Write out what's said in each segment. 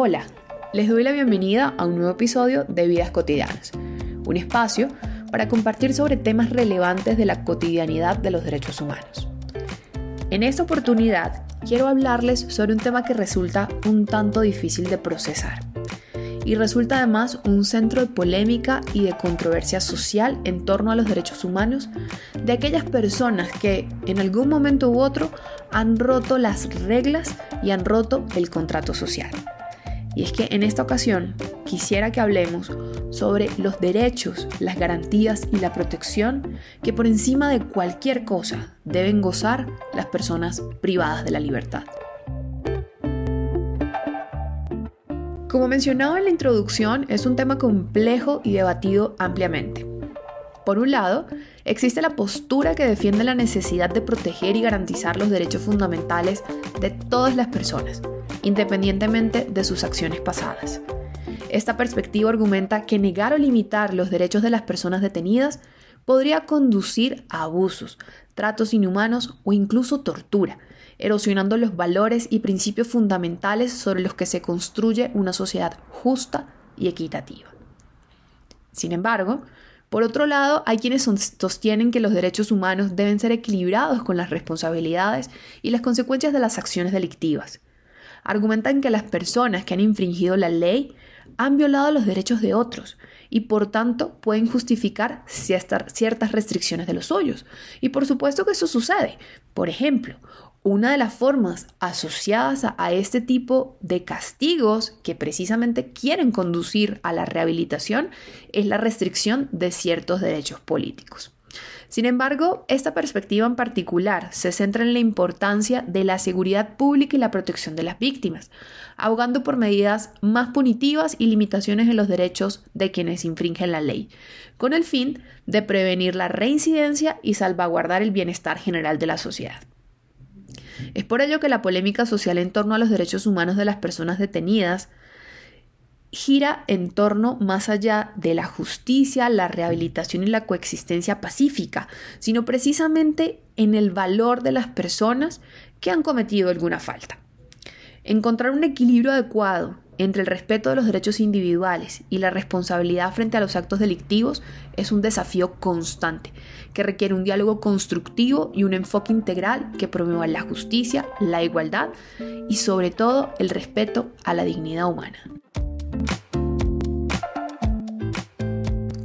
Hola, les doy la bienvenida a un nuevo episodio de Vidas Cotidianas, un espacio para compartir sobre temas relevantes de la cotidianidad de los derechos humanos. En esta oportunidad quiero hablarles sobre un tema que resulta un tanto difícil de procesar y resulta además un centro de polémica y de controversia social en torno a los derechos humanos de aquellas personas que en algún momento u otro han roto las reglas y han roto el contrato social. Y es que en esta ocasión quisiera que hablemos sobre los derechos, las garantías y la protección que por encima de cualquier cosa deben gozar las personas privadas de la libertad. Como mencionaba en la introducción, es un tema complejo y debatido ampliamente. Por un lado, existe la postura que defiende la necesidad de proteger y garantizar los derechos fundamentales de todas las personas, independientemente de sus acciones pasadas. Esta perspectiva argumenta que negar o limitar los derechos de las personas detenidas podría conducir a abusos, tratos inhumanos o incluso tortura, erosionando los valores y principios fundamentales sobre los que se construye una sociedad justa y equitativa. Sin embargo, por otro lado, hay quienes sostienen que los derechos humanos deben ser equilibrados con las responsabilidades y las consecuencias de las acciones delictivas argumentan que las personas que han infringido la ley han violado los derechos de otros y por tanto pueden justificar ciertas restricciones de los suyos. Y por supuesto que eso sucede. Por ejemplo, una de las formas asociadas a, este tipo de castigos que precisamente quieren conducir a la rehabilitación es la restricción de ciertos derechos políticos. Sin embargo, esta perspectiva en particular se centra en la importancia de la seguridad pública y la protección de las víctimas, abogando por medidas más punitivas y limitaciones en los derechos de quienes infringen la ley, con el fin de prevenir la reincidencia y salvaguardar el bienestar general de la sociedad. Es por ello que la polémica social en torno a los derechos humanos de las personas detenidas gira en torno más allá de la justicia, la rehabilitación y la coexistencia pacífica, sino precisamente en el valor de las personas que han cometido alguna falta. Encontrar un equilibrio adecuado entre el respeto de los derechos individuales y la responsabilidad frente a los actos delictivos es un desafío constante que requiere un diálogo constructivo y un enfoque integral que promueva la justicia, la igualdad y sobre todo el respeto a la dignidad humana.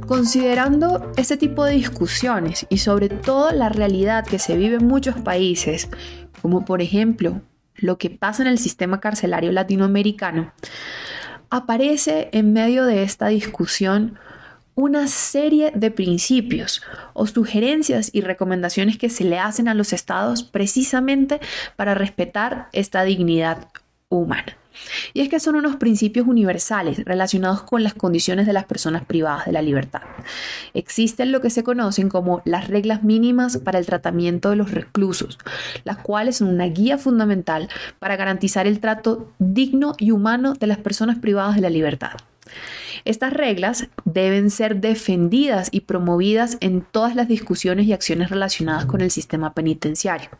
Considerando este tipo de discusiones y sobre todo la realidad que se vive en muchos países, como por ejemplo lo que pasa en el sistema carcelario latinoamericano, aparece en medio de esta discusión una serie de principios o sugerencias y recomendaciones que se le hacen a los estados precisamente para respetar esta dignidad humana. Y es que son unos principios universales relacionados con las condiciones de las personas privadas de la libertad. Existen lo que se conocen como las reglas mínimas para el tratamiento de los reclusos, las cuales son una guía fundamental para garantizar el trato digno y humano de las personas privadas de la libertad. Estas reglas deben ser defendidas y promovidas en todas las discusiones y acciones relacionadas con el sistema penitenciario.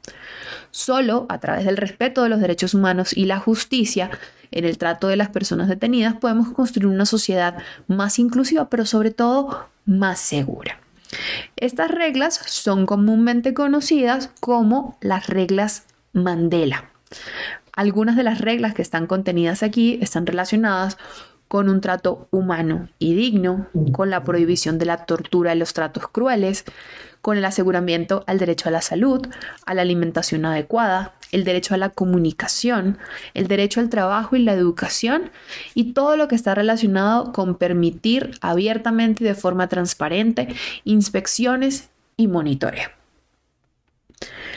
Solo a través del respeto de los derechos humanos y la justicia en el trato de las personas detenidas podemos construir una sociedad más inclusiva, pero sobre todo más segura. Estas reglas son comúnmente conocidas como las reglas Mandela. Algunas de las reglas que están contenidas aquí están relacionadas con un trato humano y digno, con la prohibición de la tortura y los tratos crueles, con el aseguramiento al derecho a la salud, a la alimentación adecuada, el derecho a la comunicación, el derecho al trabajo y la educación y todo lo que está relacionado con permitir abiertamente y de forma transparente inspecciones y monitoreo.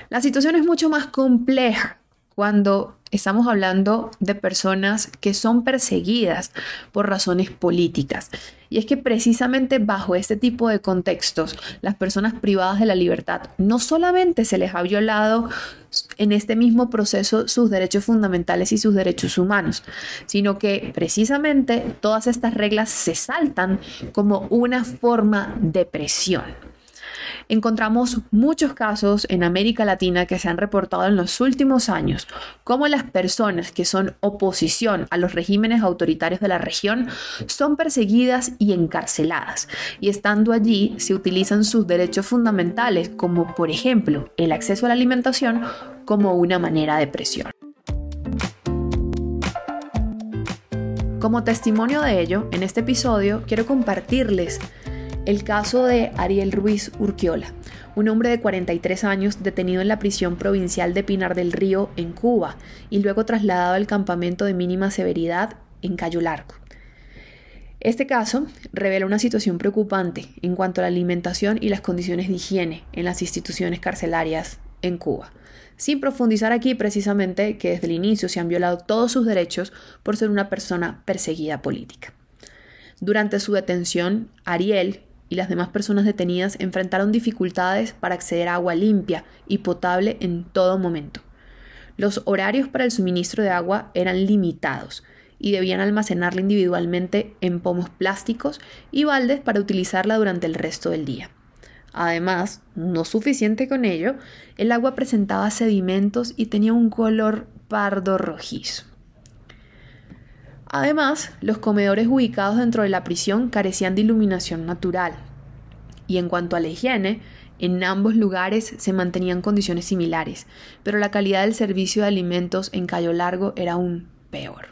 La situación es mucho más compleja cuando estamos hablando de personas que son perseguidas por razones políticas. Y es que precisamente bajo este tipo de contextos, las personas privadas de la libertad no solamente se les ha violado en este mismo proceso sus derechos fundamentales y sus derechos humanos, sino que precisamente todas estas reglas se saltan como una forma de presión. Encontramos muchos casos en América Latina que se han reportado en los últimos años, como las personas que son oposición a los regímenes autoritarios de la región son perseguidas y encarceladas, y estando allí se utilizan sus derechos fundamentales, como por ejemplo el acceso a la alimentación, como una manera de presión. Como testimonio de ello, en este episodio quiero compartirles el caso de Ariel Ruiz Urquiola, un hombre de 43 años detenido en la prisión provincial de Pinar del Río, en Cuba, y luego trasladado al campamento de mínima severidad en Cayo Largo. Este caso revela una situación preocupante en cuanto a la alimentación y las condiciones de higiene en las instituciones carcelarias en Cuba. Sin profundizar aquí precisamente que desde el inicio se han violado todos sus derechos por ser una persona perseguida política. Durante su detención, Ariel, y las demás personas detenidas enfrentaron dificultades para acceder a agua limpia y potable en todo momento. Los horarios para el suministro de agua eran limitados y debían almacenarla individualmente en pomos plásticos y baldes para utilizarla durante el resto del día. Además, no suficiente con ello, el agua presentaba sedimentos y tenía un color pardo rojizo. Además, los comedores ubicados dentro de la prisión carecían de iluminación natural. Y en cuanto a la higiene, en ambos lugares se mantenían condiciones similares, pero la calidad del servicio de alimentos en Cayo Largo era aún peor.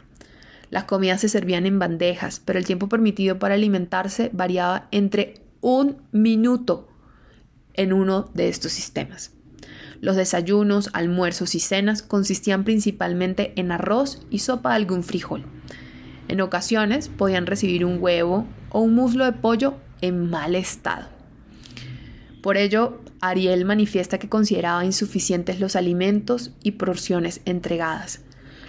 Las comidas se servían en bandejas, pero el tiempo permitido para alimentarse variaba entre un minuto en uno de estos sistemas. Los desayunos, almuerzos y cenas consistían principalmente en arroz y sopa de algún frijol. En ocasiones podían recibir un huevo o un muslo de pollo en mal estado. Por ello, Ariel manifiesta que consideraba insuficientes los alimentos y porciones entregadas,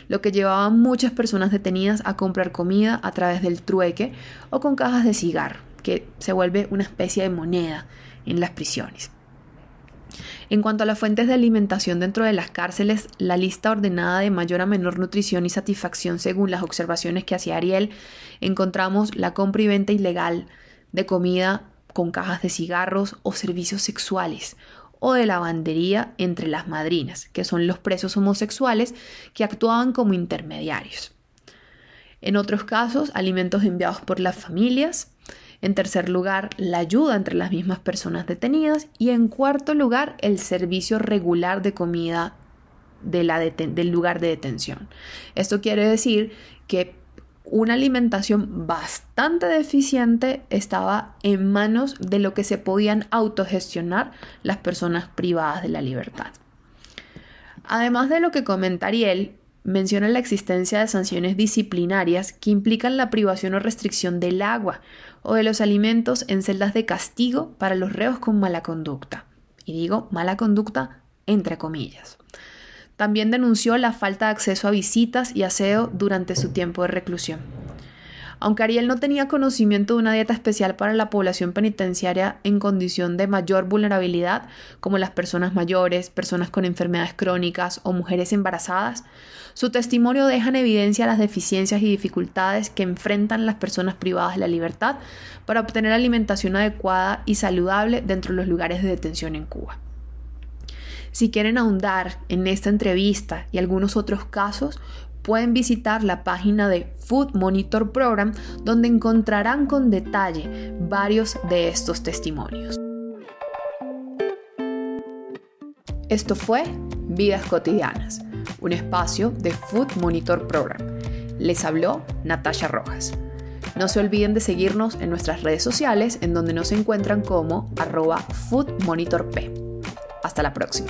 lo que llevaba a muchas personas detenidas a comprar comida a través del trueque o con cajas de cigarro, que se vuelve una especie de moneda en las prisiones. En cuanto a las fuentes de alimentación dentro de las cárceles, la lista ordenada de mayor a menor nutrición y satisfacción según las observaciones que hacía Ariel, encontramos la compra y venta ilegal de comida con cajas de cigarros o servicios sexuales o de lavandería entre las madrinas, que son los presos homosexuales que actuaban como intermediarios. En otros casos, alimentos enviados por las familias, en tercer lugar, la ayuda entre las mismas personas detenidas. Y en cuarto lugar, el servicio regular de comida del lugar de detención. Esto quiere decir que una alimentación bastante deficiente estaba en manos de lo que se podían autogestionar las personas privadas de la libertad. Además de lo que comenta Ariel, menciona la existencia de sanciones disciplinarias que implican la privación o restricción del agua o de los alimentos en celdas de castigo para los reos con mala conducta. Y digo mala conducta entre comillas. También denunció la falta de acceso a visitas y aseo durante su tiempo de reclusión. Aunque Ariel no tenía conocimiento de una dieta especial para la población penitenciaria en condición de mayor vulnerabilidad, como las personas mayores, personas con enfermedades crónicas o mujeres embarazadas, su testimonio deja en evidencia las deficiencias y dificultades que enfrentan las personas privadas de la libertad para obtener alimentación adecuada y saludable dentro de los lugares de detención en Cuba. Si quieren ahondar en esta entrevista y algunos otros casos, pueden visitar la página de Food Monitor Program donde encontrarán con detalle varios de estos testimonios. Esto fue Vidas Cotidianas, un espacio de Food Monitor Program. Les habló Natasha Rojas. No se olviden de seguirnos en nuestras redes sociales en donde nos encuentran como arroba Food Monitor P. Hasta la próxima.